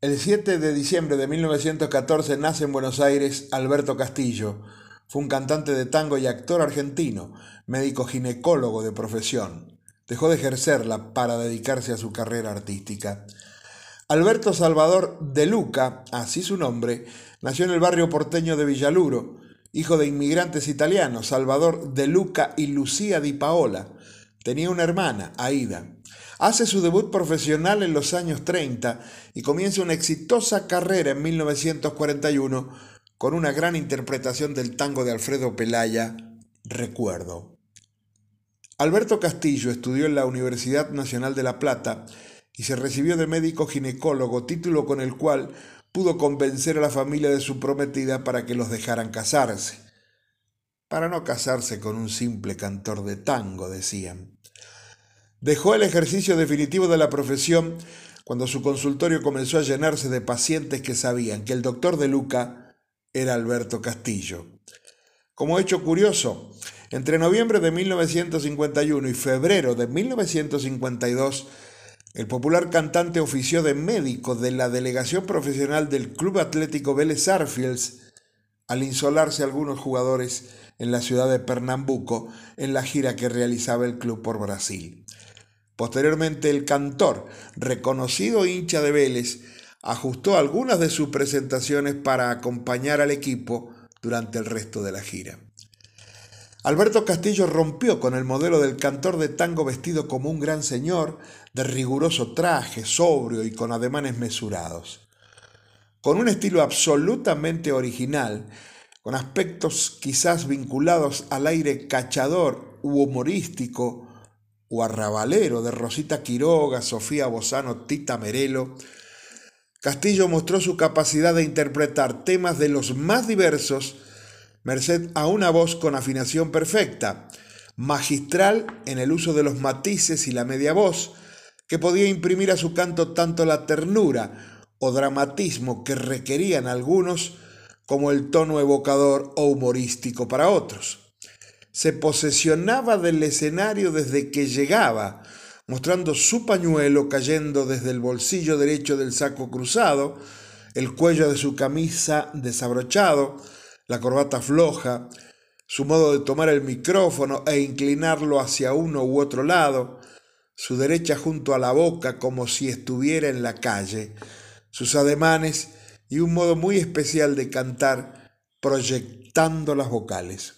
El 7 de diciembre de 1914 nace en Buenos Aires Alberto Castillo. Fue un cantante de tango y actor argentino, médico ginecólogo de profesión. Dejó de ejercerla para dedicarse a su carrera artística. Alberto Salvador de Luca, así su nombre, nació en el barrio porteño de Villaluro, hijo de inmigrantes italianos, Salvador de Luca y Lucía di Paola. Tenía una hermana, Aida. Hace su debut profesional en los años 30 y comienza una exitosa carrera en 1941 con una gran interpretación del tango de Alfredo Pelaya, Recuerdo. Alberto Castillo estudió en la Universidad Nacional de La Plata y se recibió de médico ginecólogo, título con el cual pudo convencer a la familia de su prometida para que los dejaran casarse. Para no casarse con un simple cantor de tango, decían. Dejó el ejercicio definitivo de la profesión cuando su consultorio comenzó a llenarse de pacientes que sabían que el doctor de Luca era Alberto Castillo. Como hecho curioso, entre noviembre de 1951 y febrero de 1952, el popular cantante ofició de médico de la delegación profesional del Club Atlético Vélez Arfields al insolarse algunos jugadores en la ciudad de Pernambuco en la gira que realizaba el club por Brasil. Posteriormente el cantor, reconocido hincha de Vélez, ajustó algunas de sus presentaciones para acompañar al equipo durante el resto de la gira. Alberto Castillo rompió con el modelo del cantor de tango vestido como un gran señor, de riguroso traje, sobrio y con ademanes mesurados. Con un estilo absolutamente original, con aspectos quizás vinculados al aire cachador u humorístico o arrabalero de Rosita Quiroga, Sofía Bozano, Tita Merelo, Castillo mostró su capacidad de interpretar temas de los más diversos merced a una voz con afinación perfecta, magistral en el uso de los matices y la media voz, que podía imprimir a su canto tanto la ternura o dramatismo que requerían algunos como el tono evocador o humorístico para otros. Se posesionaba del escenario desde que llegaba, mostrando su pañuelo cayendo desde el bolsillo derecho del saco cruzado, el cuello de su camisa desabrochado, la corbata floja, su modo de tomar el micrófono e inclinarlo hacia uno u otro lado, su derecha junto a la boca como si estuviera en la calle, sus ademanes y un modo muy especial de cantar proyectando las vocales.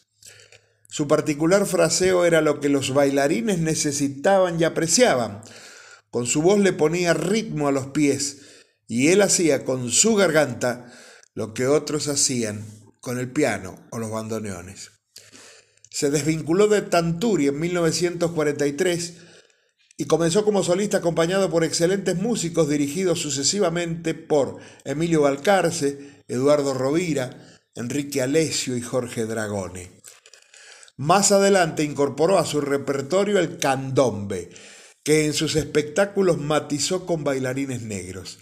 Su particular fraseo era lo que los bailarines necesitaban y apreciaban. Con su voz le ponía ritmo a los pies y él hacía con su garganta lo que otros hacían con el piano o los bandoneones. Se desvinculó de Tanturi en 1943 y comenzó como solista acompañado por excelentes músicos dirigidos sucesivamente por Emilio Balcarce, Eduardo Rovira, Enrique Alesio y Jorge Dragone. Más adelante incorporó a su repertorio el candombe, que en sus espectáculos matizó con bailarines negros.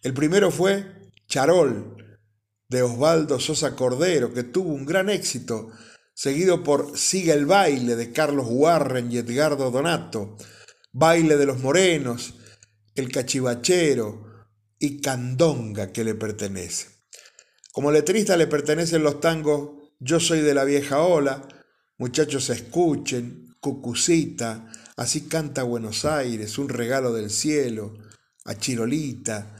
El primero fue Charol, de Osvaldo Sosa Cordero, que tuvo un gran éxito, seguido por Siga el baile de Carlos Warren y Edgardo Donato, Baile de los Morenos, El Cachivachero y Candonga que le pertenece. Como letrista le pertenecen los tangos Yo soy de la vieja ola, Muchachos escuchen, Cucucita, Así canta Buenos Aires, Un regalo del cielo, A Chirolita,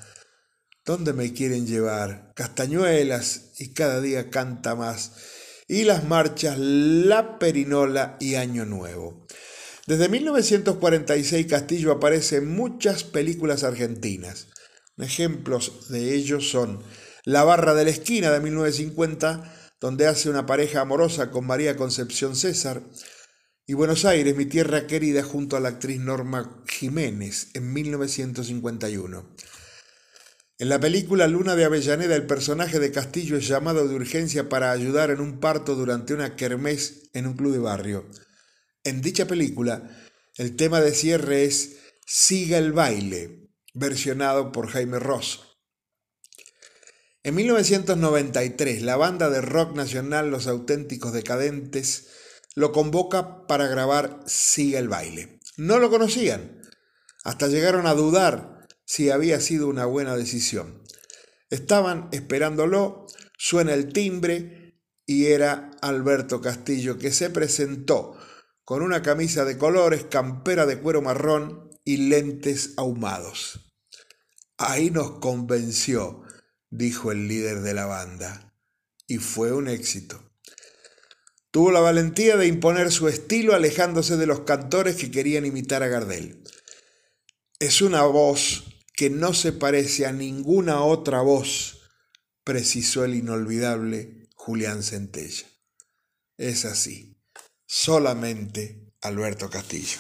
¿Dónde me quieren llevar? Castañuelas y cada día canta más. Y las marchas La Perinola y Año Nuevo. Desde 1946 Castillo aparece en muchas películas argentinas. Ejemplos de ellos son La Barra de la Esquina de 1950, donde hace una pareja amorosa con María Concepción César, y Buenos Aires, mi tierra querida, junto a la actriz Norma Jiménez en 1951. En la película Luna de Avellaneda, el personaje de Castillo es llamado de urgencia para ayudar en un parto durante una kermés en un club de barrio. En dicha película, el tema de cierre es Siga el baile, versionado por Jaime Ross. En 1993, la banda de rock nacional Los Auténticos Decadentes lo convoca para grabar Siga el baile. No lo conocían, hasta llegaron a dudar si había sido una buena decisión. Estaban esperándolo, suena el timbre y era Alberto Castillo que se presentó con una camisa de colores, campera de cuero marrón y lentes ahumados. Ahí nos convenció, dijo el líder de la banda, y fue un éxito. Tuvo la valentía de imponer su estilo alejándose de los cantores que querían imitar a Gardel. Es una voz que no se parece a ninguna otra voz, precisó el inolvidable Julián Centella. Es así, solamente Alberto Castillo.